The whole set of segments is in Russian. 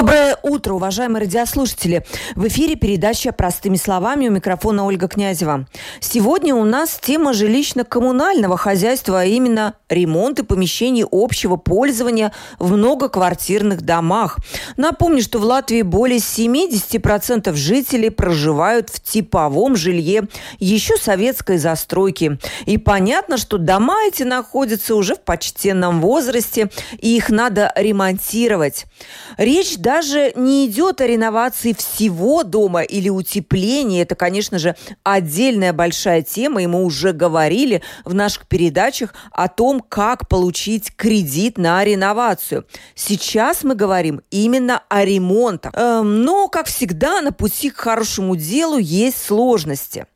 Доброе утро, уважаемые радиослушатели. В эфире передача «Простыми словами» у микрофона Ольга Князева. Сегодня у нас тема жилищно-коммунального хозяйства, а именно ремонты помещений общего пользования в многоквартирных домах. Напомню, что в Латвии более 70% жителей проживают в типовом жилье еще советской застройки. И понятно, что дома эти находятся уже в почтенном возрасте, и их надо ремонтировать. Речь даже не идет о реновации всего дома или утеплении. Это, конечно же, отдельная большая тема, и мы уже говорили в наших передачах о том, как получить кредит на реновацию. Сейчас мы говорим именно о ремонтах. Эм, но, как всегда, на пути к хорошему делу есть сложности.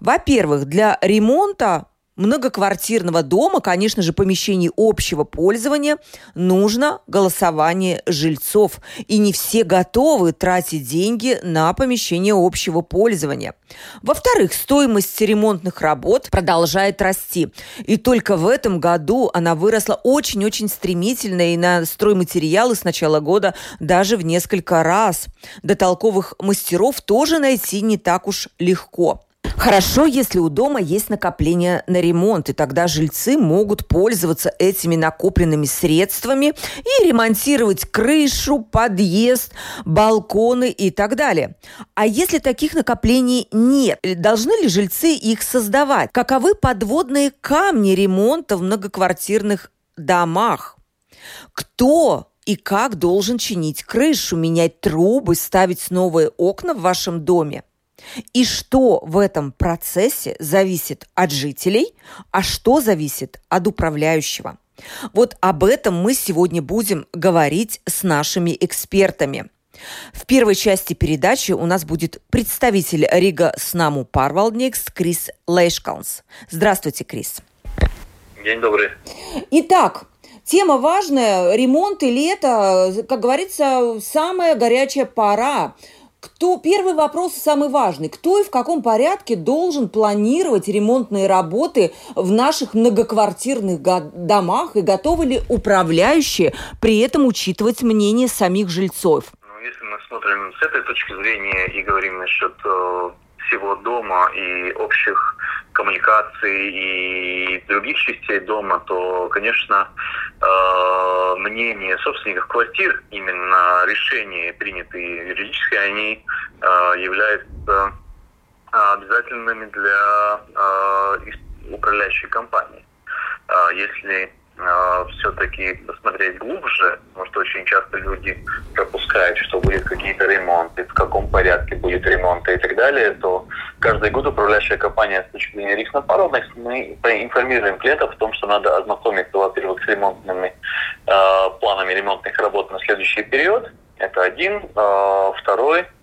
Во-первых, для ремонта многоквартирного дома, конечно же, помещений общего пользования, нужно голосование жильцов. И не все готовы тратить деньги на помещение общего пользования. Во-вторых, стоимость ремонтных работ продолжает расти. И только в этом году она выросла очень-очень стремительно и на стройматериалы с начала года даже в несколько раз. До толковых мастеров тоже найти не так уж легко. Хорошо, если у дома есть накопление на ремонт, и тогда жильцы могут пользоваться этими накопленными средствами и ремонтировать крышу, подъезд, балконы и так далее. А если таких накоплений нет, должны ли жильцы их создавать? Каковы подводные камни ремонта в многоквартирных домах? Кто и как должен чинить крышу, менять трубы, ставить новые окна в вашем доме? И что в этом процессе зависит от жителей, а что зависит от управляющего. Вот об этом мы сегодня будем говорить с нашими экспертами. В первой части передачи у нас будет представитель Рига Снаму Парвалдникс Крис Лейшкалнс. Здравствуйте, Крис. День добрый. Итак, Тема важная, ремонт и лето, как говорится, самая горячая пора. Кто, первый вопрос самый важный. Кто и в каком порядке должен планировать ремонтные работы в наших многоквартирных домах и готовы ли управляющие при этом учитывать мнение самих жильцов? Ну, если мы смотрим с этой точки зрения и говорим насчет э, всего дома и общих коммуникаций и других частей дома, то, конечно, э, мнение собственников квартир, именно решения, принятые юридически, они э, являются обязательными для э, управляющей компании. Если э, все-таки посмотреть глубже, потому что очень часто люди пропускают, что будет какие-то ремонты, в каком порядке будет ремонт и так далее, то каждый год управляющая компания с точки зрения риска напородных, мы информируем клиентов о том, что надо ознакомиться, во-первых, с ремонтными э, планами ремонтных работ на следующий период. Это один. Э, второй – а,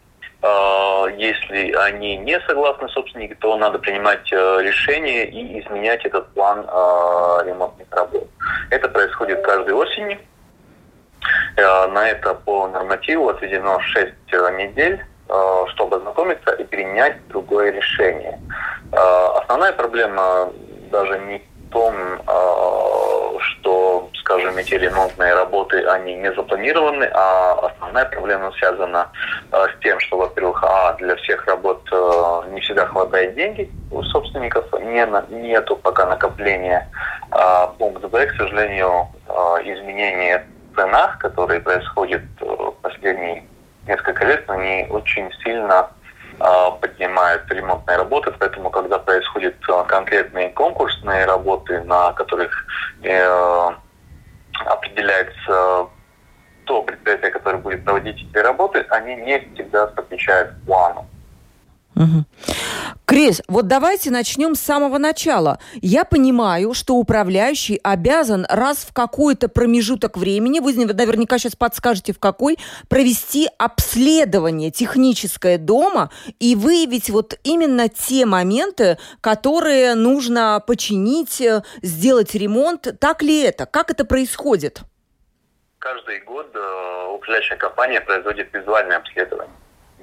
если они не согласны собственники, то надо принимать э, решение и изменять этот план а, ремонтных работ. Это происходит каждой осенью. Э, на это по нормативу отведено 6 э, недель, чтобы ознакомиться и принять другое решение. Основная проблема даже не в том, скажем, эти ремонтные работы, они не запланированы, а основная проблема связана э, с тем, что, во-первых, а, для всех работ э, не всегда хватает денег у собственников, не, нету пока накопления. А, пункт Б, к сожалению, э, изменения в ценах, которые происходят э, последние несколько лет, они очень сильно поднимают ремонтные работы, поэтому когда происходят конкретные конкурсные работы, на которых определяется то предприятие, которое будет проводить эти работы, они не всегда отвечают плану. Угу. Крис, вот давайте начнем с самого начала. Я понимаю, что управляющий обязан раз в какой-то промежуток времени, вы наверняка сейчас подскажете в какой, провести обследование техническое дома и выявить вот именно те моменты, которые нужно починить, э, сделать ремонт. Так ли это? Как это происходит? каждый год управляющая компания производит визуальное обследование.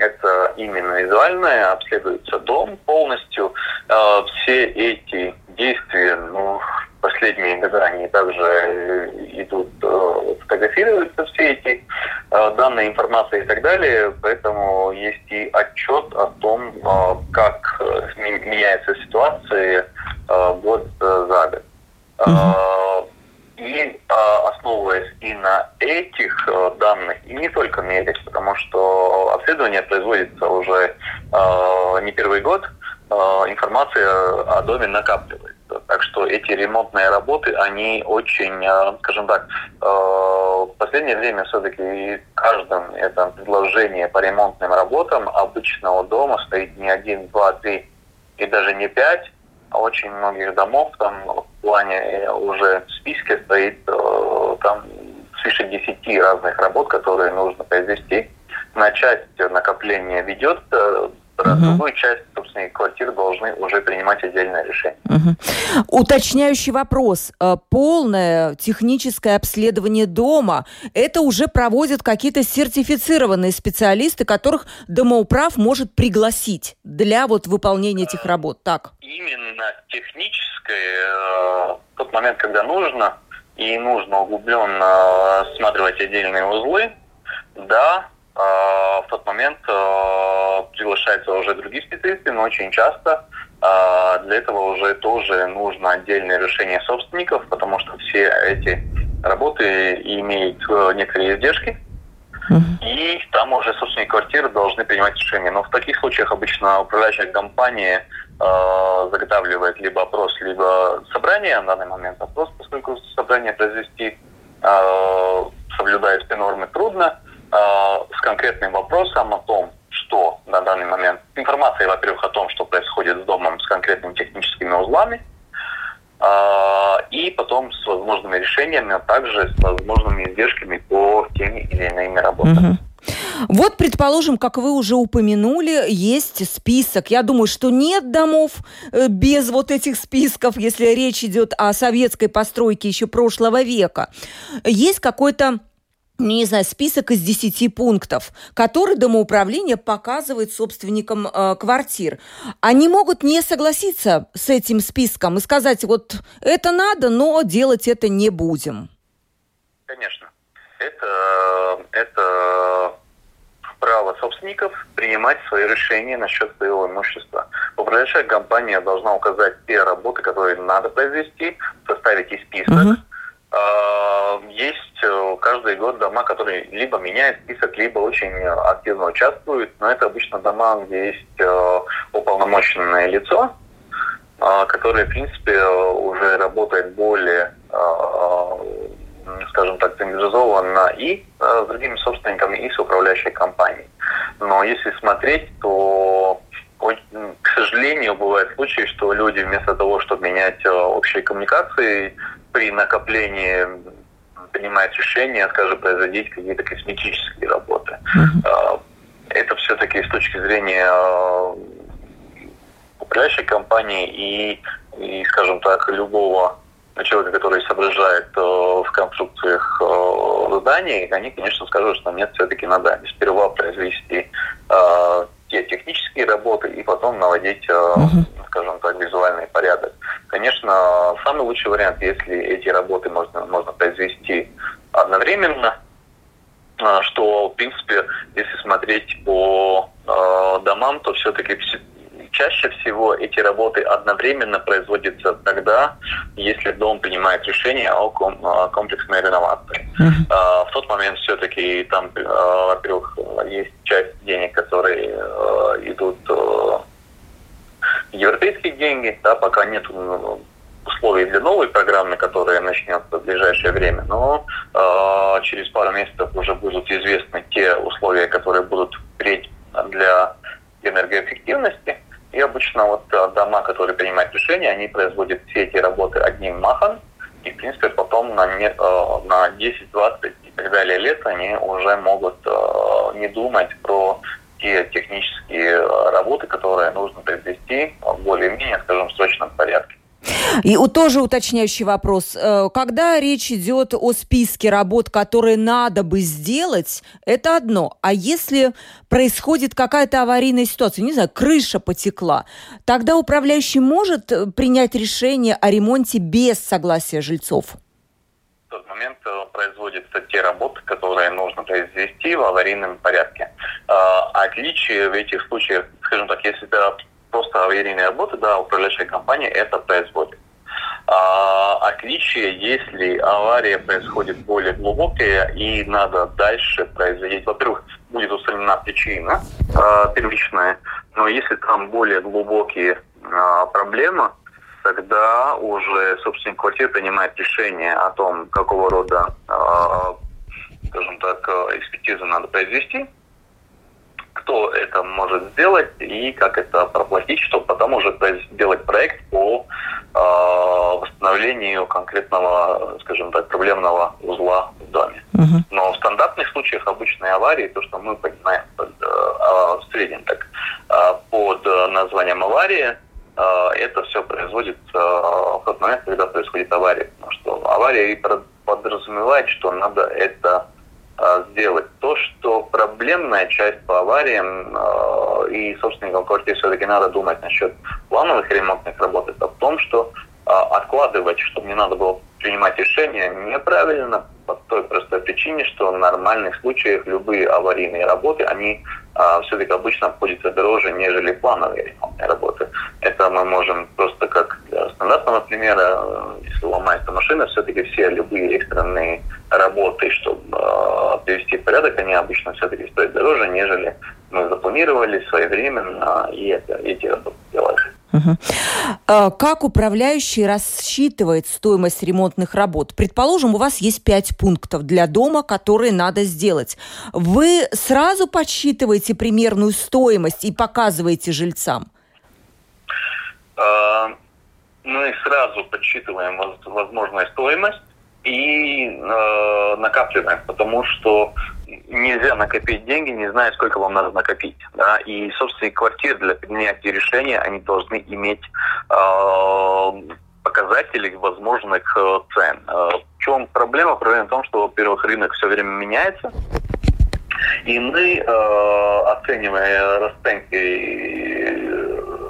Это именно визуальное, обследуется дом полностью. Все эти действия, ну, последние года они также идут, фотографируются все эти данные, информация и так далее. Поэтому есть и отчет о том, как меняется ситуация год за год. Uh-huh. И основываясь и на этих данных, и не только на этих, потому что обследование производится уже не первый год, информация о доме накапливается. Так что эти ремонтные работы, они очень, скажем так, в последнее время все-таки в каждом этом предложении по ремонтным работам обычного дома стоит не один, два, три и даже не пять, очень многих домов, там в плане э, уже в списке стоит э, там свыше 10 разных работ, которые нужно произвести. На часть накопления ведется, угу. другую часть собственной квартиры должны уже принимать отдельное решение. Угу. Уточняющий вопрос. Э, полное техническое обследование дома, это уже проводят какие-то сертифицированные специалисты, которых домоуправ может пригласить для вот выполнения этих работ, так? Именно техническое, э, в тот момент, когда нужно, и нужно углубленно осматривать отдельные узлы, да, а, в тот момент а, приглашаются уже другие специалисты, но очень часто а, для этого уже тоже нужно отдельное решение собственников, потому что все эти работы имеют э, некоторые издержки, и там уже собственники квартиры должны принимать решение. Но в таких случаях обычно управляющая компания э, заготавливает либо опрос, либо собрание. На данный момент опрос, поскольку собрание произвести э, соблюдая все нормы трудно. Э, с конкретным вопросом о том, что на данный момент, информация, во-первых, о том, что происходит с домом с конкретными техническими узлами, э, и потом с возможными решениями, а также с возможными издержками по теми или иными работам. Угу. Вот, предположим, как вы уже упомянули, есть список. Я думаю, что нет домов э, без вот этих списков, если речь идет о советской постройке еще прошлого века. Есть какой-то не знаю, список из 10 пунктов, который домоуправление показывает собственникам э, квартир. Они могут не согласиться с этим списком и сказать, вот это надо, но делать это не будем. Конечно. Это, это право собственников принимать свои решения насчет своего имущества. Управляющая компания должна указать те работы, которые надо произвести, составить и список. Uh-huh есть э, каждый год дома, которые либо меняют список, либо очень активно участвуют, но это обычно дома, где есть э, уполномоченное лицо, которое, в принципе, уже работает более, скажем так, централизованно и с другими собственниками, и с управляющей компанией. Но если смотреть, то к сожалению, бывают случаи, что люди вместо того, чтобы менять э, общие коммуникации, при накоплении принимает решение, скажем, производить какие-то косметические работы. Uh-huh. Это все-таки с точки зрения а, управляющей компании и, и, скажем так, любого человека, который соображает э, в конструкциях э, зданий, они, конечно, скажут, что нет, все-таки надо сперва произвести э, те технические работы и потом наводить, uh-huh. скажем так, визуальный порядок. Конечно, самый лучший вариант, если эти работы можно, можно произвести одновременно, а, что, в принципе, если смотреть по э, домам, то все-таки чаще всего эти работы одновременно производятся тогда, если дом принимает решение о комплексной реновации. Uh-huh. В тот момент все-таки там, во-первых, есть часть денег, которые идут европейские деньги, да, пока нет условий для новой программы, которая начнется в ближайшее время, но э, через пару месяцев уже будут известны те условия, которые будут впредь для энергоэффективности. И обычно вот э, дома, которые принимают решения, они производят все эти работы одним махом, и, в принципе, потом на, не, э, на 10, 20 и так далее лет они уже могут э, не думать про те технические работы, которые нужно произвести в более-менее, скажем, срочном порядке. И тоже уточняющий вопрос. Э, когда речь идет о списке работ, которые надо бы сделать, это одно. А если происходит какая-то аварийная ситуация, не знаю, крыша потекла, тогда управляющий может э, принять решение о ремонте без согласия жильцов? В тот момент э, производятся те работы, которые нужно произвести в аварийном порядке. Отличие в этих случаях, скажем так, если это просто аварийные работы, да, управляющая компания это производит. А, отличие, если авария происходит более глубокая и надо дальше производить, во-первых, будет устранена причина а, первичная, но если там более глубокие а, проблемы, тогда уже собственник квартиры принимает решение о том, какого рода, а, скажем так, экспертизу надо произвести, кто это может сделать и как это проплатить, чтобы потом уже сделать проект по э, восстановлению конкретного, скажем так, проблемного узла в доме. Угу. Но в стандартных случаях обычной аварии, то, что мы понимаем под, э, в среднем так, э, под названием авария, э, это все производится в тот момент, когда происходит авария. Потому что авария и подразумевает, что надо это Э, сделать. То, что проблемная часть по авариям э, и собственникам квартиры все-таки надо думать насчет плановых ремонтных работ, это в том, что э, откладывать, чтобы не надо было принимать решения, неправильно по той простой причине, что в нормальных случаях любые аварийные работы, они все-таки обычно обходятся дороже, нежели плановые ремонтные работы. Это мы можем просто как для стандартного примера, если ломается машина, все-таки все любые экстренные работы, чтобы э, привести в порядок, они обычно все-таки стоят дороже, нежели мы запланировали своевременно и это, эти работы. Угу. Как управляющий рассчитывает стоимость ремонтных работ? Предположим, у вас есть пять пунктов для дома, которые надо сделать. Вы сразу подсчитываете примерную стоимость и показываете жильцам? А, мы сразу подсчитываем возможную стоимость и э, накапливаем, потому что нельзя накопить деньги, не зная, сколько вам надо накопить. Да? И собственные квартиры для принятия решения, они должны иметь э, показатели возможных э, цен. Э, в чем проблема? Проблема в том, что, во-первых, рынок все время меняется, и мы, э, оценивая расценки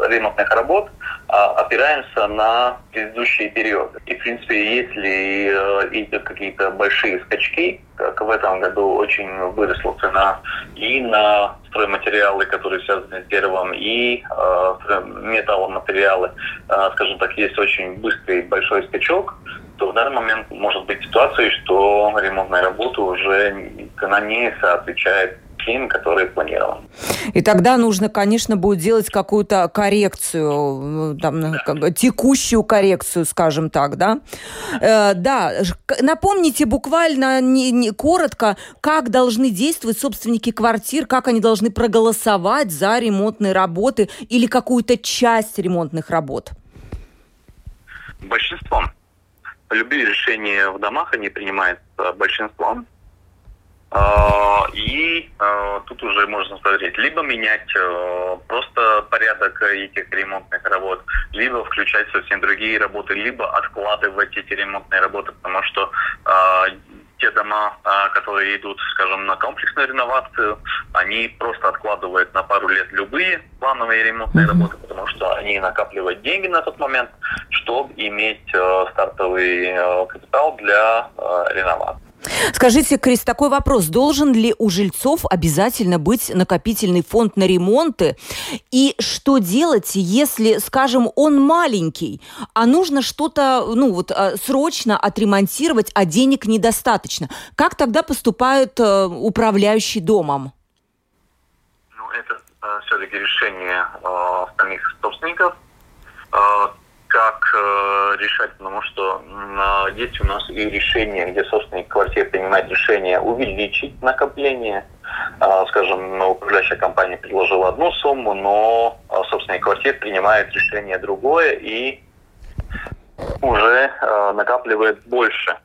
ремонтных работ, а, опираемся на предыдущие периоды. И, в принципе, если э, какие-то большие скачки, как в этом году очень выросла цена и на стройматериалы, которые связаны с деревом, и э, металломатериалы, э, скажем так, есть очень быстрый большой скачок, то в данный момент может быть ситуация, что ремонтная работа уже она не отвечает тем, которые планированы. И тогда нужно, конечно, будет делать какую-то коррекцию, там, да. текущую коррекцию, скажем так, да? Э, да, напомните буквально не, не, коротко, как должны действовать собственники квартир, как они должны проголосовать за ремонтные работы или какую-то часть ремонтных работ? Большинством. Любые решения в домах они принимают большинством. А, и а, тут уже можно смотреть, либо менять э, просто порядок этих ремонтных работ, либо включать совсем другие работы, либо откладывать эти ремонтные работы, потому что а, те дома, которые идут, скажем, на комплексную реновацию, они просто откладывают на пару лет любые плановые ремонтные работы, потому что они накапливают деньги на тот момент, чтобы иметь э, стартовый э, капитал для реновации. Скажите, Крис, такой вопрос. Должен ли у жильцов обязательно быть накопительный фонд на ремонты? И что делать, если, скажем, он маленький, а нужно что-то, ну вот, э, срочно отремонтировать, а денег недостаточно? Как тогда поступают э, управляющие домом? Ну, это э, все-таки решение э, самих собственников. Э, как э, решать, потому что э, есть у нас и решение, где собственник квартиры принимает решение увеличить накопление. Э, скажем, управляющая компания предложила одну сумму, но э, собственник квартиры принимает решение другое и уже э, накапливает больше,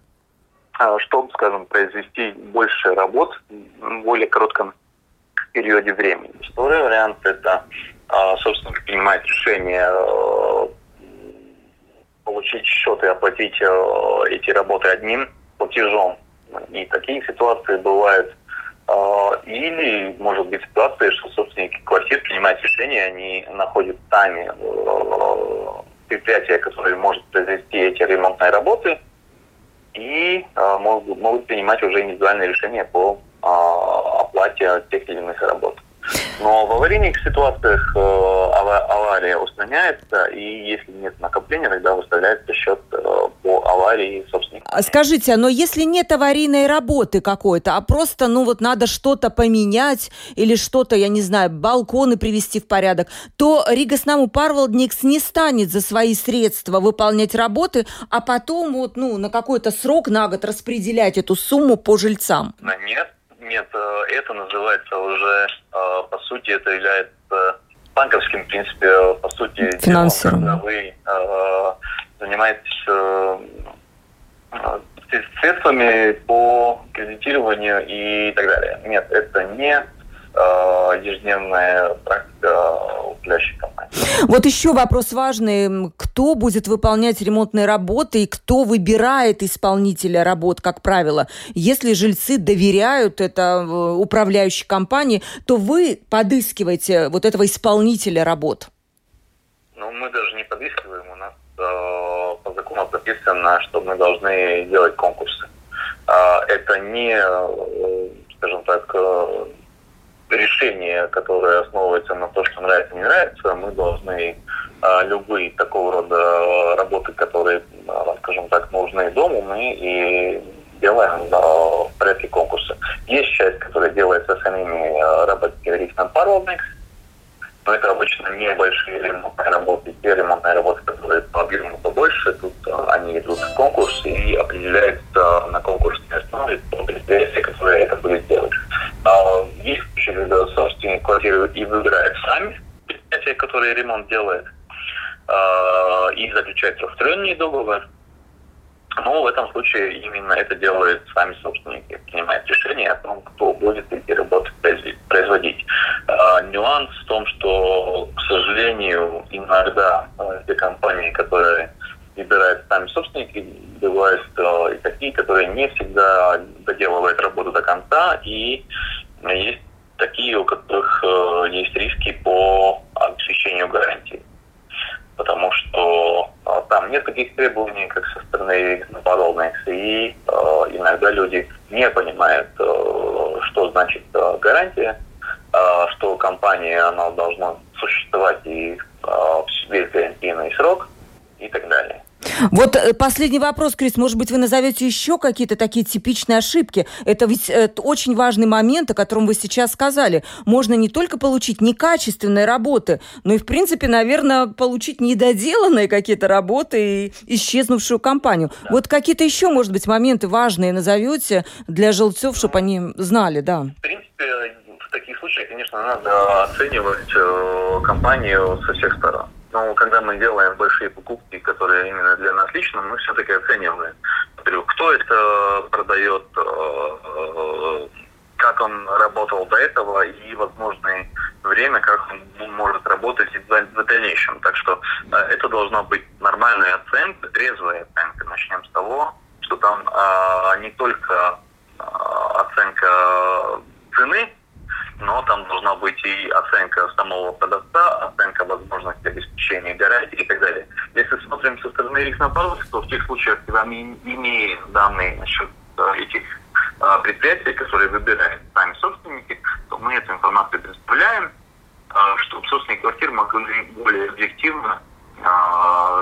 э, чтобы, скажем, произвести больше работ в более коротком периоде времени. Второй вариант – это собственник принимает решение э, получить счет и оплатить э, эти работы одним платежом. И такие ситуации бывают. Э, или, может быть, ситуация, что собственники квартир принимают решение, они находят сами э, предприятие, которое может произвести эти ремонтные работы, и могут, могут принимать уже индивидуальные решения по оплате тех или иных работ. Но в аварийных ситуациях э, авария устраняется, и если нет накопления, тогда выставляется счет э, по аварии собственника. А скажите, но если нет аварийной работы какой-то, а просто, ну вот надо что-то поменять или что-то, я не знаю, балконы привести в порядок, то Рига Снаму Парвалдникс не станет за свои средства выполнять работы, а потом вот, ну, на какой-то срок на год распределять эту сумму по жильцам. Нет, нет, э, это называется уже, э, по сути, это является банковским, в принципе, по сути, финансовым. Когда вы э, занимаетесь средствами по кредитированию и так далее. Нет, это не ежедневная практика управляющей компании. Вот еще вопрос важный. Кто будет выполнять ремонтные работы и кто выбирает исполнителя работ, как правило? Если жильцы доверяют это э, управляющей компании, то вы подыскиваете вот этого исполнителя работ. Ну, мы даже не подыскиваем. У нас э, по закону прописано, что мы должны делать конкурсы. Э, это не, э, скажем так, э, решение, которое основывается на том, что нравится, не нравится, мы должны а, любые такого рода работы, которые, а, скажем так, нужны дому, мы и делаем а, в порядке конкурса. Есть часть, которая делается самими а, работниками Риксом Паровникс, но это обычно небольшие ремонтные работы. Те ремонтные работы, которые по объему побольше, тут а, они идут в конкурс и определяются на конкурсной основе по предприятия, которые это будет делать. А, есть случаи, когда собственник квартиры и выбирает сами предприятие, которое ремонт делает, а, и заключает трехсторонний договор. Но в этом случае именно это делают сами собственники, принимают решение о том, кто будет эти работы производить. А, нюанс в том, что, к сожалению, иногда а, те компании, которые выбирают сами собственники, бывают и такие, которые не всегда доделывают работу до конца, и есть такие, у которых э, есть риски по обеспечению гарантии потому что э, там нет таких требований, как со стороны подобных, и э, иногда люди не понимают, э, что значит гарантия, что компания она должна существовать и весь гарантийный срок и так далее. Вот э, последний вопрос, Крис. Может быть, вы назовете еще какие-то такие типичные ошибки? Это ведь это очень важный момент, о котором вы сейчас сказали. Можно не только получить некачественные работы, но и, в принципе, наверное, получить недоделанные какие-то работы и исчезнувшую компанию. Да. Вот какие-то еще, может быть, моменты важные назовете для жильцов, чтобы они знали, да? В принципе, в таких случаях, конечно, надо оценивать э, компанию со всех сторон. Но когда мы делаем большие покупки, которые именно для нас лично, мы все-таки оцениваем, во кто это продает, э, э, как он работал до этого и возможное время, как он может работать в дальнейшем. Так что э, это должна быть нормальная оценка, трезвая оценка. Начнем с того, что там не только оценка цены, но там должна быть и оценка самого продавца, оценка возможности обеспечения гарантии и так далее. Если смотрим со стороны риск то в тех случаях, когда мы имеем данные насчет э, этих э, предприятий, которые выбирают сами собственники, то мы эту информацию представляем, э, чтобы собственники квартир могли более объективно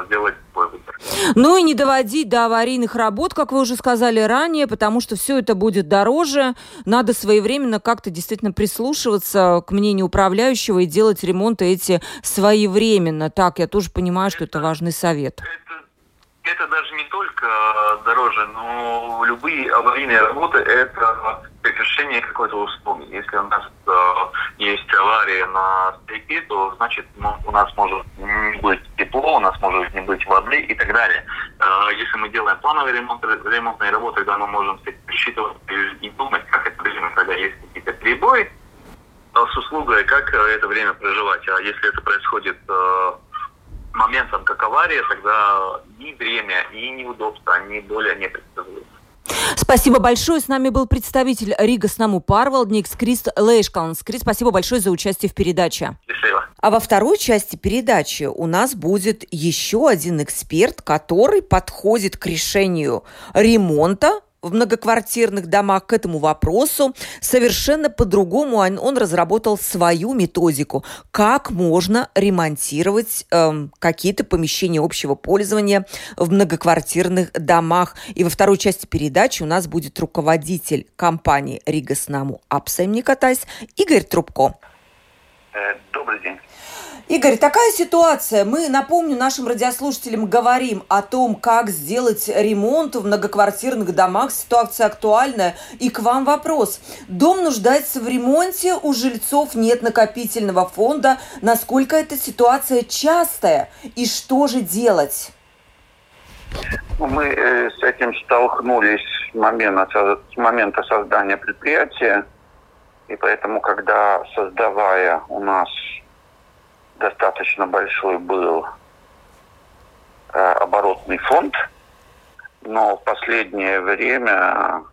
сделать выбор. Ну и не доводить до аварийных работ, как вы уже сказали ранее, потому что все это будет дороже. Надо своевременно как-то действительно прислушиваться к мнению управляющего и делать ремонты эти своевременно. Так, я тоже понимаю, что это важный совет. Это, это даже не только дороже, но любые аварийные работы – это прекращение какой-то услуги. Если у нас э, есть авария на стеке, то значит у нас может не быть тепло, у нас может не быть воды и так далее. Э, если мы делаем плановые ремонт, ремонтные работы, тогда мы можем присчитывать и думать, как это время, когда есть какие-то перебои э, с услугой, как это время проживать. А если это происходит э, моментом, как авария, тогда ни время, и неудобства, они более непредсказуемы. Спасибо большое. С нами был представитель Рига Снаму Парвалдникс Крист Лейшкаунс. Крис, спасибо большое за участие в передаче. Счастливо. А во второй части передачи у нас будет еще один эксперт, который подходит к решению ремонта в многоквартирных домах к этому вопросу. Совершенно по-другому он, разработал свою методику, как можно ремонтировать эм, какие-то помещения общего пользования в многоквартирных домах. И во второй части передачи у нас будет руководитель компании Rīgas namu apsaimniekotājs Игорь Трубко. Э, добрый день. Игорь, такая ситуация. Мы, напомню, нашим радиослушателям говорим о том, как сделать ремонт в многоквартирных домах. Ситуация актуальная. И к вам вопрос. Дом нуждается в ремонте, у жильцов нет накопительного фонда. Насколько эта ситуация частая? И что же делать? Мы э, с этим столкнулись с момента, с момента создания предприятия. И поэтому, когда создавая у нас достаточно большой был э, оборотный фонд, но в последнее время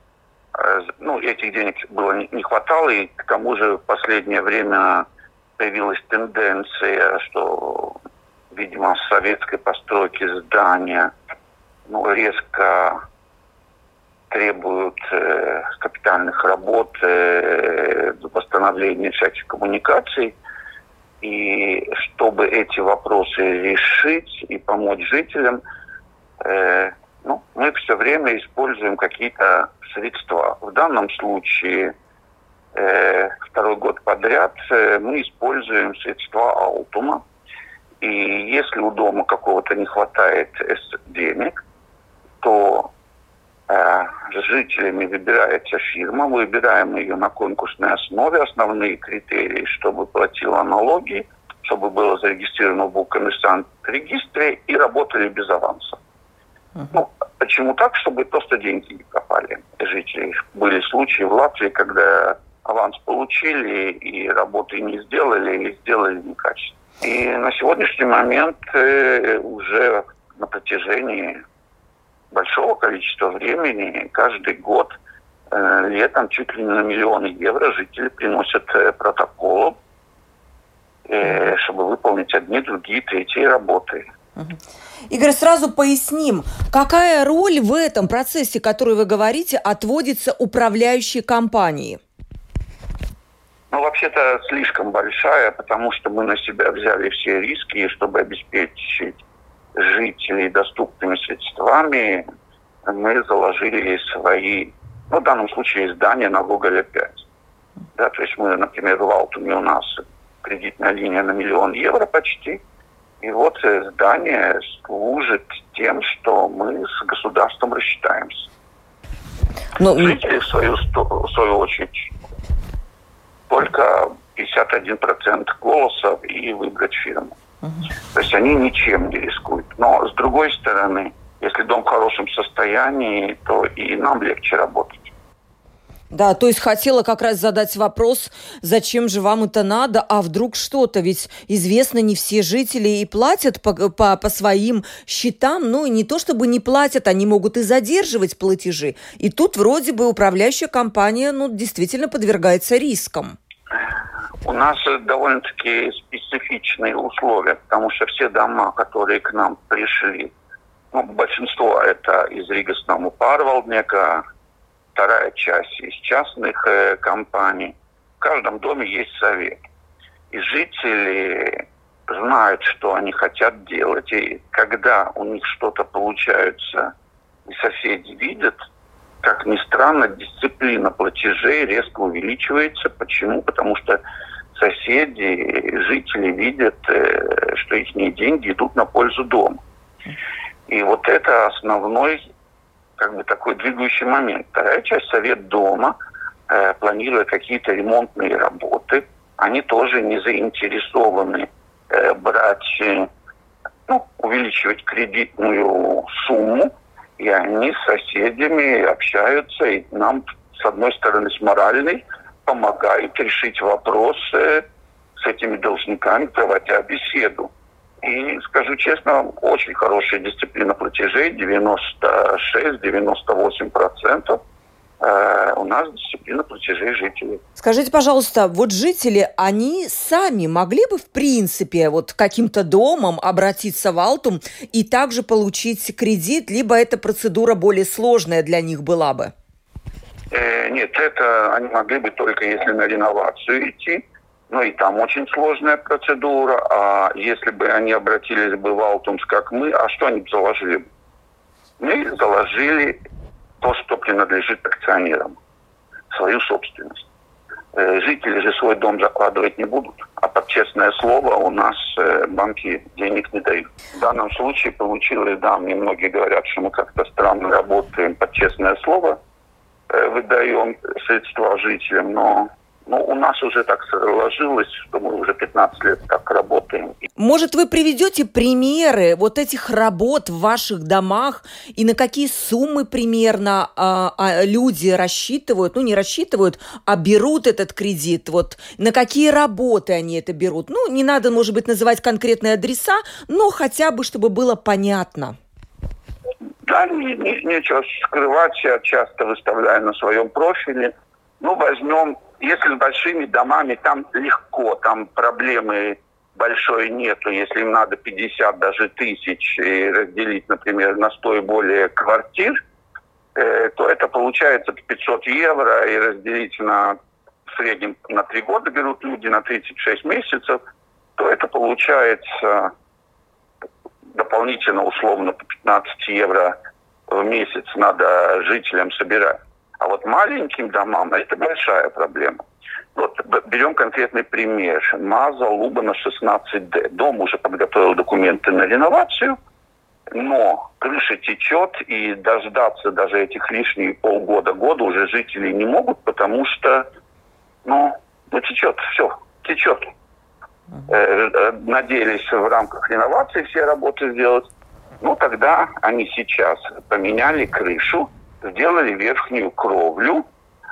э, ну, этих денег было не, не хватало, и к тому же в последнее время появилась тенденция, что, видимо, с советской постройки здания ну, резко требуют э, капитальных работ, э, восстановления всяких коммуникаций. И чтобы эти вопросы решить и помочь жителям, э, ну, мы все время используем какие-то средства. В данном случае э, второй год подряд э, мы используем средства Алтума. И если у дома какого-то не хватает денег, то жителями выбирается фирма, выбираем ее на конкурсной основе, основные критерии, чтобы платила налоги, чтобы было зарегистрировано в Букомерсант регистре и работали без аванса. Uh-huh. Ну, почему так? Чтобы просто деньги не пропали жителей. Были случаи в Латвии, когда аванс получили и работы не сделали или сделали некачественно. И на сегодняшний момент э, уже на протяжении большого количества времени. Каждый год э, летом чуть ли не на миллионы евро жители приносят э, протоколы, э, чтобы выполнить одни, другие, третьи работы. Игорь, сразу поясним, какая роль в этом процессе, который вы говорите, отводится управляющей компании? Ну, вообще-то слишком большая, потому что мы на себя взяли все риски, чтобы обеспечить жителей доступными средствами, мы заложили свои, ну, в данном случае, издания на Гоголя 5. Да, то есть мы, например, в Алтуме у нас кредитная линия на миллион евро почти. И вот здание служит тем, что мы с государством рассчитаемся. Но... Ну, Жители, в свою, в свою очередь, только 51% голосов и выбрать фирму. То есть они ничем не рискуют. Но с другой стороны, если дом в хорошем состоянии, то и нам легче работать. Да, то есть хотела как раз задать вопрос, зачем же вам это надо, а вдруг что-то, ведь известно, не все жители и платят по, по, по своим счетам, ну и не то чтобы не платят, они могут и задерживать платежи. И тут вроде бы управляющая компания, ну, действительно подвергается рискам. У нас довольно-таки специфичные условия, потому что все дома, которые к нам пришли, ну, большинство это из Рига Сному Парвалднека, вторая часть из частных э, компаний. В каждом доме есть совет. И жители знают, что они хотят делать. И когда у них что-то получается, и соседи видят, как ни странно, дисциплина платежей резко увеличивается. Почему? Потому что соседи, жители видят, э, что их деньги идут на пользу дома. И вот это основной, как бы такой двигающий момент. Вторая часть совет дома, э, планируя какие-то ремонтные работы, они тоже не заинтересованы э, брать, э, ну, увеличивать кредитную сумму, и они с соседями общаются, и нам, с одной стороны, с моральной, помогают решить вопросы с этими должниками, проводя беседу. И, скажу честно, очень хорошая дисциплина платежей, 96-98% э, у нас дисциплина платежей жителей. Скажите, пожалуйста, вот жители, они сами могли бы, в принципе, вот каким-то домом обратиться в Алтум и также получить кредит, либо эта процедура более сложная для них была бы? Э, нет, это они могли бы только если на реновацию идти. Ну и там очень сложная процедура. А если бы они обратились бы в Алтумс, как мы, а что они бы заложили? Мы заложили то, что принадлежит акционерам, свою собственность. Э, жители же свой дом закладывать не будут, а под честное слово у нас э, банки денег не дают. В данном случае получилось, да, мне многие говорят, что мы как-то странно работаем под честное слово – Э, выдаем средства жителям, но ну, у нас уже так сложилось, что мы уже 15 лет так работаем. Может, вы приведете примеры вот этих работ в ваших домах и на какие суммы примерно а, а, люди рассчитывают, ну не рассчитывают, а берут этот кредит, вот на какие работы они это берут? Ну, не надо, может быть, называть конкретные адреса, но хотя бы, чтобы было понятно. Да, не, не, нечего скрывать, я часто выставляю на своем профиле. Ну, возьмем, если большими домами, там легко, там проблемы большой нету, если им надо 50 даже тысяч и разделить, например, на 100 и более квартир, э, то это получается 500 евро и разделить на в среднем на 3 года берут люди, на 36 месяцев, то это получается дополнительно условно по 15 евро в месяц надо жителям собирать. А вот маленьким домам это большая проблема. Вот берем конкретный пример. Маза Лубана 16D. Дом уже подготовил документы на реновацию, но крыша течет, и дождаться даже этих лишних полгода-года уже жители не могут, потому что, ну, ну течет, все, течет. Э, надеялись в рамках реновации все работы сделать. Ну, тогда они сейчас поменяли крышу, сделали верхнюю кровлю,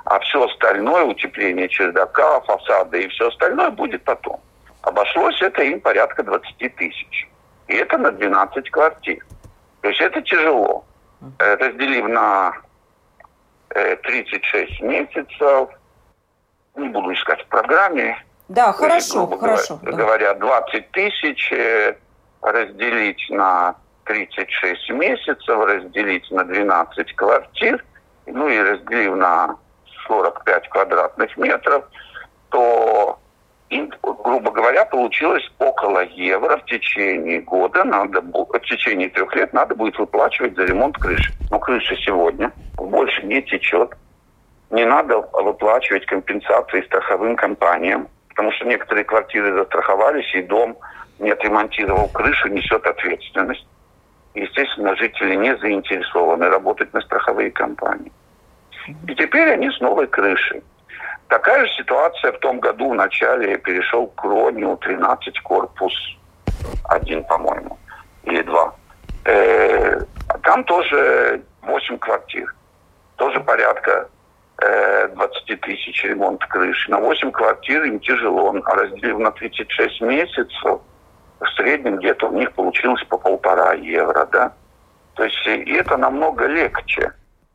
а все остальное, утепление чердака, фасада и все остальное будет потом. Обошлось это им порядка 20 тысяч. И это на 12 квартир. То есть это тяжело. Э, разделив на 36 месяцев, не буду искать в программе, да, хорошо, грубо хорошо. Говоря, да. 20 тысяч э, разделить на 36 месяцев, разделить на 12 квартир, ну и разделив на 45 квадратных метров, то, грубо говоря, получилось около евро в течение года, надо, в течение трех лет надо будет выплачивать за ремонт крыши. Но крыша сегодня больше не течет. Не надо выплачивать компенсации страховым компаниям потому что некоторые квартиры застраховались, и дом не отремонтировал крышу, несет ответственность. Естественно, жители не заинтересованы работать на страховые компании. И теперь они с новой крышей. Такая же ситуация в том году в начале перешел к Роню 13 корпус, один, по-моему, или два. Э, там тоже 8 квартир. Тоже порядка 20 тысяч ремонт крыши. На 8 квартир им тяжело. А разделив на 36 месяцев, в среднем где-то у них получилось по полтора евро, да. То есть и это намного легче.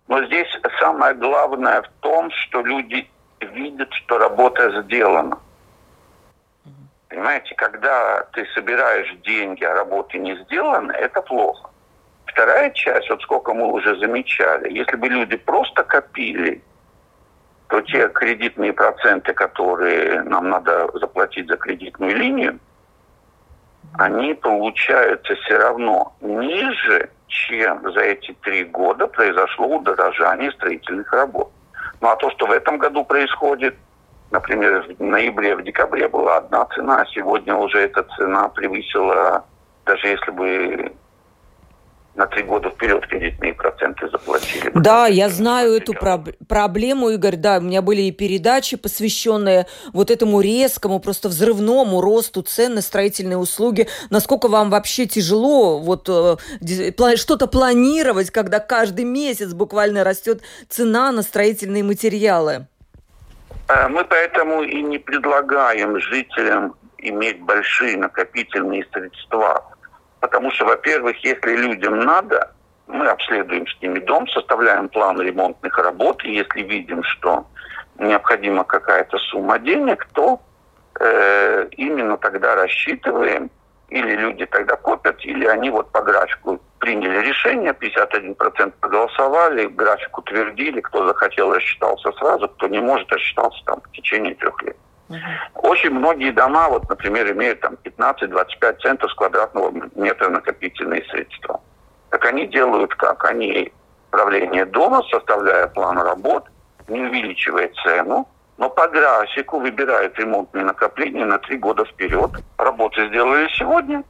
Но здесь самое главное в том, что люди видят, что работа сделана. Понимаете, когда ты собираешь деньги, а работы не сделаны, это плохо. Вторая часть, вот сколько мы уже замечали, если бы люди просто копили то те кредитные проценты, которые нам надо заплатить за кредитную линию, они получаются все равно ниже, чем за эти три года произошло удорожание строительных работ. Ну а то, что в этом году происходит, например, в ноябре, в декабре была одна цена, а сегодня уже эта цена превысила, даже если бы на три года вперед кредитные проценты заплатили. Да, я знаю эту проб- проблему, Игорь. Да, у меня были и передачи, посвященные вот этому резкому, просто взрывному росту цен на строительные услуги. Насколько вам вообще тяжело вот э, что-то планировать, когда каждый месяц буквально растет цена на строительные материалы? Э, мы поэтому и не предлагаем жителям иметь большие накопительные средства. Потому что, во-первых, если людям надо, мы обследуем с ними дом, составляем план ремонтных работ, и если видим, что необходима какая-то сумма денег, то э, именно тогда рассчитываем, или люди тогда копят, или они вот по графику приняли решение, 51% проголосовали, график утвердили, кто захотел, рассчитался сразу, кто не может, рассчитался там в течение трех лет. Очень многие дома, вот, например, имеют там 15-25 центов с квадратного метра накопительные средства. Так они делают как? Они правление дома, составляя план работ, не увеличивая цену, но по графику выбирают ремонтные накопления на три года вперед. Работы сделали сегодня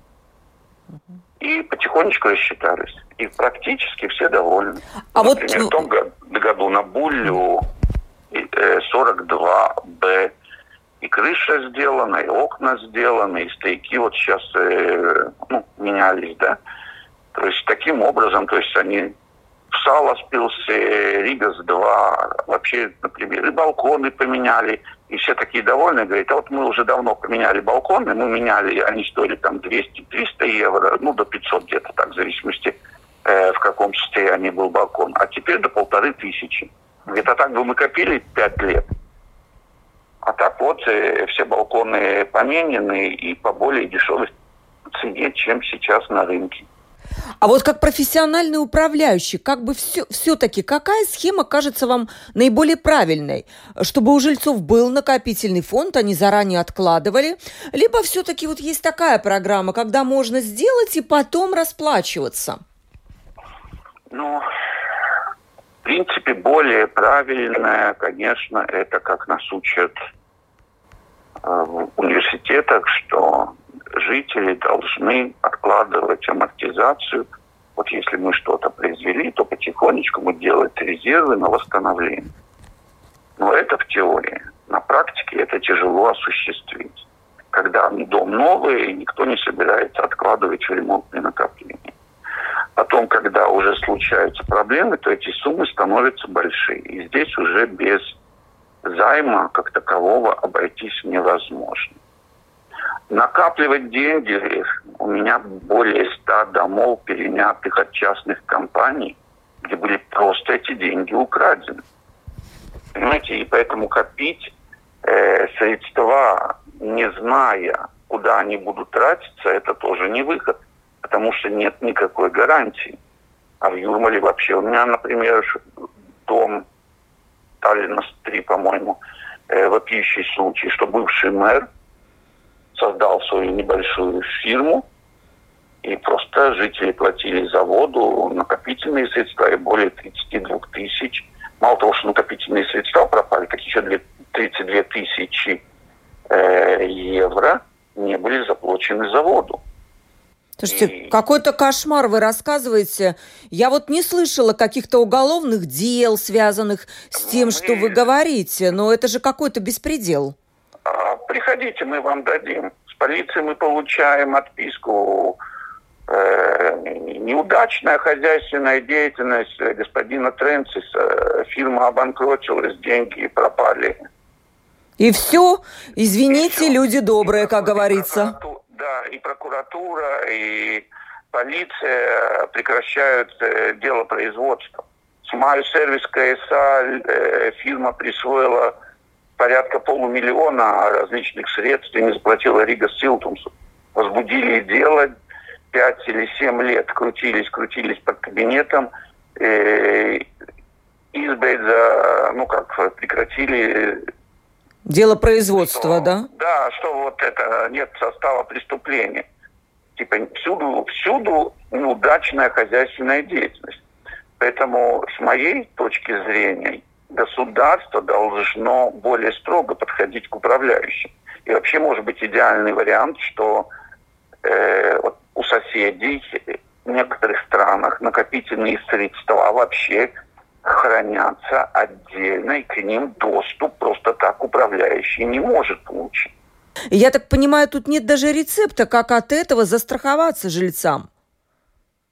и потихонечку рассчитались. И практически все довольны. А Например, вот... в том году на Буллю 42Б э, и крыша сделана, и окна сделаны, и стейки вот сейчас э, ну, менялись, да. То есть таким образом, то есть они в сало спился, Ригас-2, вообще, например, и балконы поменяли, и все такие довольны, говорят, а вот мы уже давно поменяли балконы, мы меняли, они стоили там 200-300 евро, ну, до 500 где-то так, в зависимости, э, в каком состоянии был балкон, а теперь до полторы тысячи. Говорит, а так бы мы копили 5 лет, а так вот э, все балконы поменены и по более дешевой цене, чем сейчас на рынке. А вот как профессиональный управляющий, как бы все, все-таки какая схема кажется вам наиболее правильной? Чтобы у жильцов был накопительный фонд, они заранее откладывали, либо все-таки вот есть такая программа, когда можно сделать и потом расплачиваться? Ну, принципе, более правильное, конечно, это как нас учат э, в университетах, что жители должны откладывать амортизацию. Вот если мы что-то произвели, то потихонечку мы делать резервы на восстановление. Но это в теории. На практике это тяжело осуществить. Когда дом новый, никто не собирается откладывать в ремонтные накопления. Потом, когда уже случаются проблемы, то эти суммы становятся большие. И здесь уже без займа как такового обойтись невозможно. Накапливать деньги, у меня более ста домов, перенятых от частных компаний, где были просто эти деньги украдены. Понимаете, и поэтому копить э, средства, не зная, куда они будут тратиться, это тоже не выход потому что нет никакой гарантии. А в Юрмале вообще у меня, например, дом Таллина 3, по-моему, э, вопиющий случай, что бывший мэр создал свою небольшую фирму, и просто жители платили за воду накопительные средства, и более 32 тысяч. Мало того, что накопительные средства пропали, так еще 32 тысячи э, евро не были заплачены за воду. Слушайте, и... какой-то кошмар вы рассказываете. Я вот не слышала каких-то уголовных дел, связанных с тем, мы... что вы говорите, но это же какой-то беспредел. А, приходите, мы вам дадим. С полиции мы получаем отписку. Э, неудачная хозяйственная деятельность господина Тренциса. Фирма обанкротилась, деньги пропали. И все? Извините, и все. люди добрые, как говорится. Да, и прокуратура, и полиция прекращают э, дело производства. Смаю сервис КСА э, фирма присвоила порядка полумиллиона различных средств и не заплатила Рига Силтумсу. Возбудили дело, пять или семь лет крутились, крутились под кабинетом. Э, Избейдза, ну как, прекратили Дело производства, что, да? Да, что вот это нет состава преступления. Типа всюду, всюду неудачная хозяйственная деятельность. Поэтому с моей точки зрения государство должно более строго подходить к управляющим. И вообще может быть идеальный вариант, что э, вот у соседей в некоторых странах накопительные средства вообще хранятся отдельно, и к ним доступ просто так управляющий не может получить. Я так понимаю, тут нет даже рецепта, как от этого застраховаться жильцам.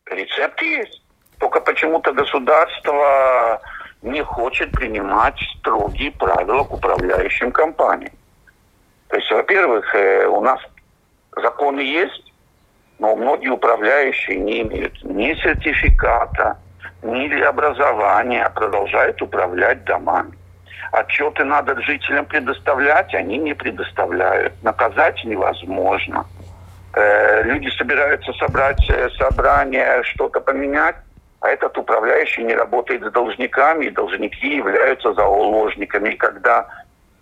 Рецепт есть. Только почему-то государство не хочет принимать строгие правила к управляющим компаниям. То есть, во-первых, э, у нас законы есть, но многие управляющие не имеют ни сертификата, ни образования, а продолжают управлять домами. Отчеты надо жителям предоставлять, они не предоставляют. Наказать невозможно. Э, люди собираются собрать э, собрание, что-то поменять, а этот управляющий не работает с должниками, и должники являются заложниками. И когда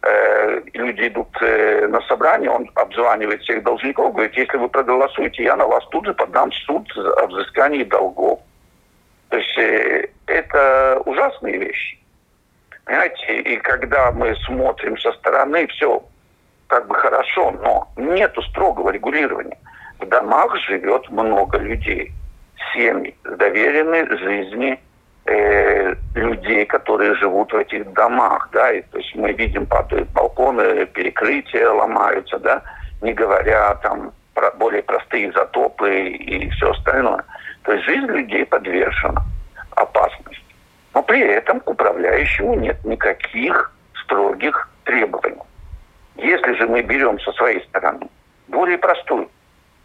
э, люди идут э, на собрание, он обзванивает всех должников, говорит, если вы проголосуете, я на вас тут же подам суд о взыскании долгов. То есть э, это ужасные вещи. Понимаете, и когда мы смотрим со стороны, все как бы хорошо, но нету строгого регулирования. В домах живет много людей. Семьи доверены жизни э, людей, которые живут в этих домах, да, и, то есть мы видим, падают балконы, перекрытия ломаются, да, не говоря там более простые затопы и все остальное. То есть жизнь людей подвержена опасности. Но при этом к управляющему нет никаких строгих требований. Если же мы берем со своей стороны более простую,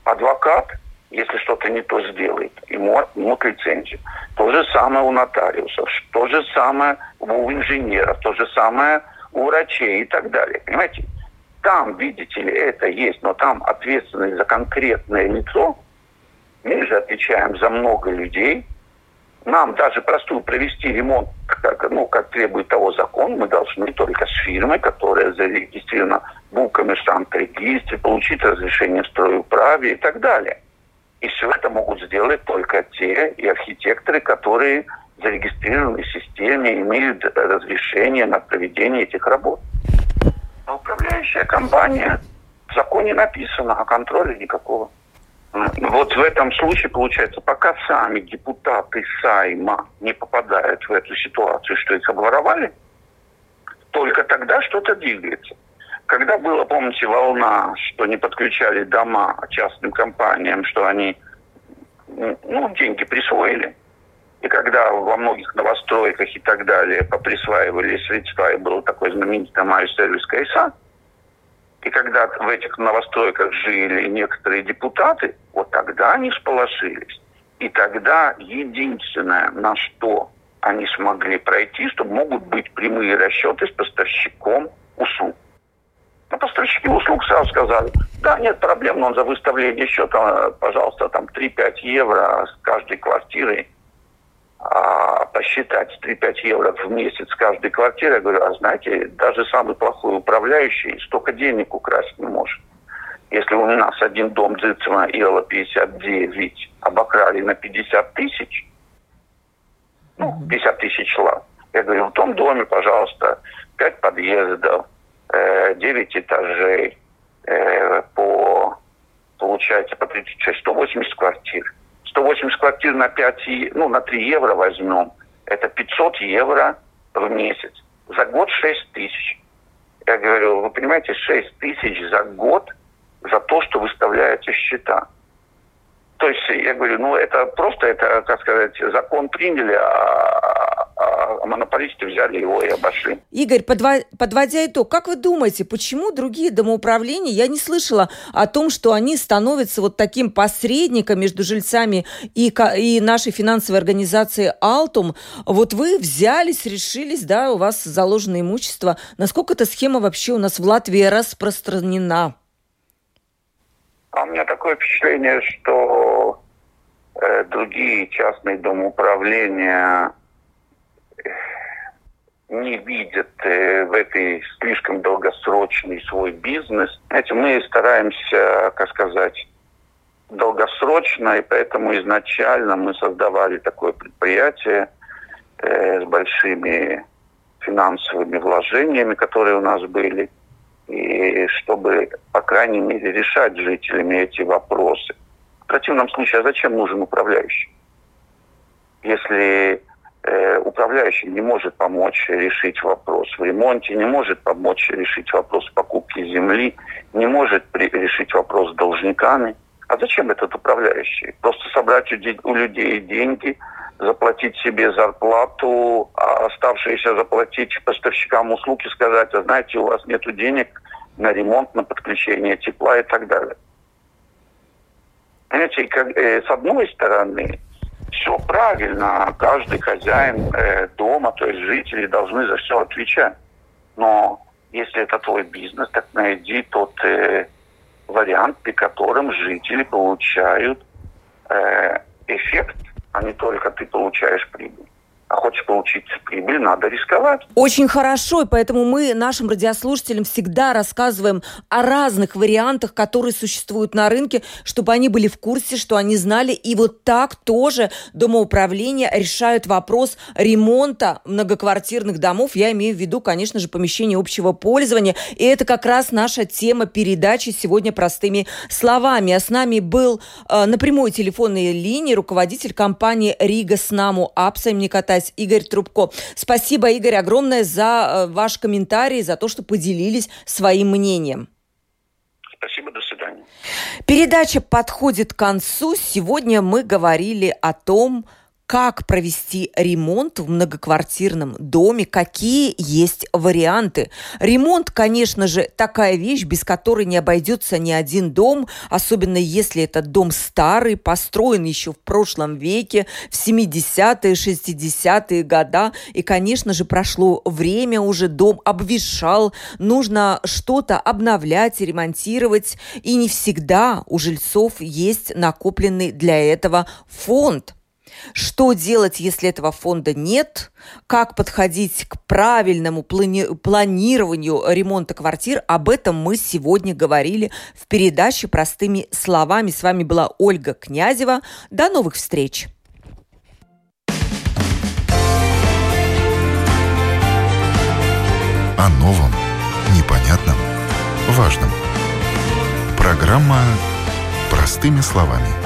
адвокат, если что-то не то сделает, ему отнимут лицензию. То же самое у нотариусов, то же самое у инженеров, то же самое у врачей и так далее. Понимаете? Там, видите ли, это есть, но там ответственность за конкретное лицо. Мы же отвечаем за много людей, нам даже простую провести ремонт, как, ну, как требует того закон, мы должны только с фирмой, которая зарегистрирована в Букомерсант-регистре, получить разрешение в стройуправе и так далее. И все это могут сделать только те и архитекторы, которые зарегистрированы в системе, имеют разрешение на проведение этих работ. А управляющая компания в законе написано, а контроля никакого. Вот в этом случае, получается, пока сами депутаты Сайма не попадают в эту ситуацию, что их обворовали, только тогда что-то двигается. Когда была, помните, волна, что не подключали дома частным компаниям, что они ну, деньги присвоили, и когда во многих новостройках и так далее поприсваивали средства, и был такой знаменитый Майо сервис КСА, и когда в этих новостройках жили некоторые депутаты, вот тогда они сполошились. И тогда единственное, на что они смогли пройти, что могут быть прямые расчеты с поставщиком услуг. А поставщики услуг сразу сказали, да, нет проблем, но за выставление счета, пожалуйста, там 3-5 евро с каждой квартиры а, посчитать 3-5 евро в месяц каждой квартиры, я говорю, а знаете, даже самый плохой управляющий столько денег украсть не может. Если у нас один дом Дзицема Ила 59 обокрали на 50 тысяч, ну, 50 тысяч лав, я говорю, в том доме, пожалуйста, 5 подъездов, 9 этажей, э, по, получается, по 36, 180 квартир. 180 квартир на 5, ну, на 3 евро возьмем, это 500 евро в месяц. За год 6 тысяч. Я говорю, вы понимаете, 6 тысяч за год за то, что выставляете счета. То есть, я говорю, ну, это просто, это, как сказать, закон приняли, а, монополисты взяли его и обошли. Игорь, подво... подводя итог, как вы думаете, почему другие домоуправления, я не слышала о том, что они становятся вот таким посредником между жильцами и, и нашей финансовой организации «Алтум». Вот вы взялись, решились, да, у вас заложено имущество. Насколько эта схема вообще у нас в Латвии распространена? А у меня такое впечатление, что э, другие частные домоуправления не видят э, в этой слишком долгосрочный свой бизнес. Знаете, мы стараемся, как сказать, долгосрочно, и поэтому изначально мы создавали такое предприятие э, с большими финансовыми вложениями, которые у нас были, и чтобы, по крайней мере, решать жителями эти вопросы. В противном случае, а зачем нужен управляющий? Если управляющий не может помочь решить вопрос в ремонте, не может помочь решить вопрос покупки земли, не может решить вопрос с должниками. А зачем этот управляющий? Просто собрать у людей деньги, заплатить себе зарплату, а оставшиеся заплатить поставщикам услуг и сказать, а знаете, у вас нет денег, на ремонт, на подключение тепла и так далее. Понимаете, как, э, с одной стороны, все правильно, каждый хозяин э, дома, то есть жители должны за все отвечать. Но если это твой бизнес, так найди тот э, вариант, при котором жители получают э, эффект, а не только ты получаешь прибыль а хочешь получить прибыль, надо рисковать. Очень хорошо, и поэтому мы нашим радиослушателям всегда рассказываем о разных вариантах, которые существуют на рынке, чтобы они были в курсе, что они знали. И вот так тоже домоуправления решают вопрос ремонта многоквартирных домов. Я имею в виду, конечно же, помещения общего пользования. И это как раз наша тема передачи сегодня простыми словами. А с нами был э, на прямой телефонной линии руководитель компании Рига Снаму Апса имени Кота связь Игорь Трубко. Спасибо, Игорь, огромное за э, ваш комментарий, за то, что поделились своим мнением. Спасибо, до свидания. Передача подходит к концу. Сегодня мы говорили о том, как провести ремонт в многоквартирном доме, какие есть варианты. Ремонт, конечно же, такая вещь, без которой не обойдется ни один дом, особенно если этот дом старый, построен еще в прошлом веке, в 70-е, 60-е года. И, конечно же, прошло время, уже дом обвешал, нужно что-то обновлять, ремонтировать. И не всегда у жильцов есть накопленный для этого фонд. Что делать, если этого фонда нет? Как подходить к правильному плани- планированию ремонта квартир? Об этом мы сегодня говорили в передаче «Простыми словами». С вами была Ольга Князева. До новых встреч! О новом, непонятном, важном. Программа «Простыми словами»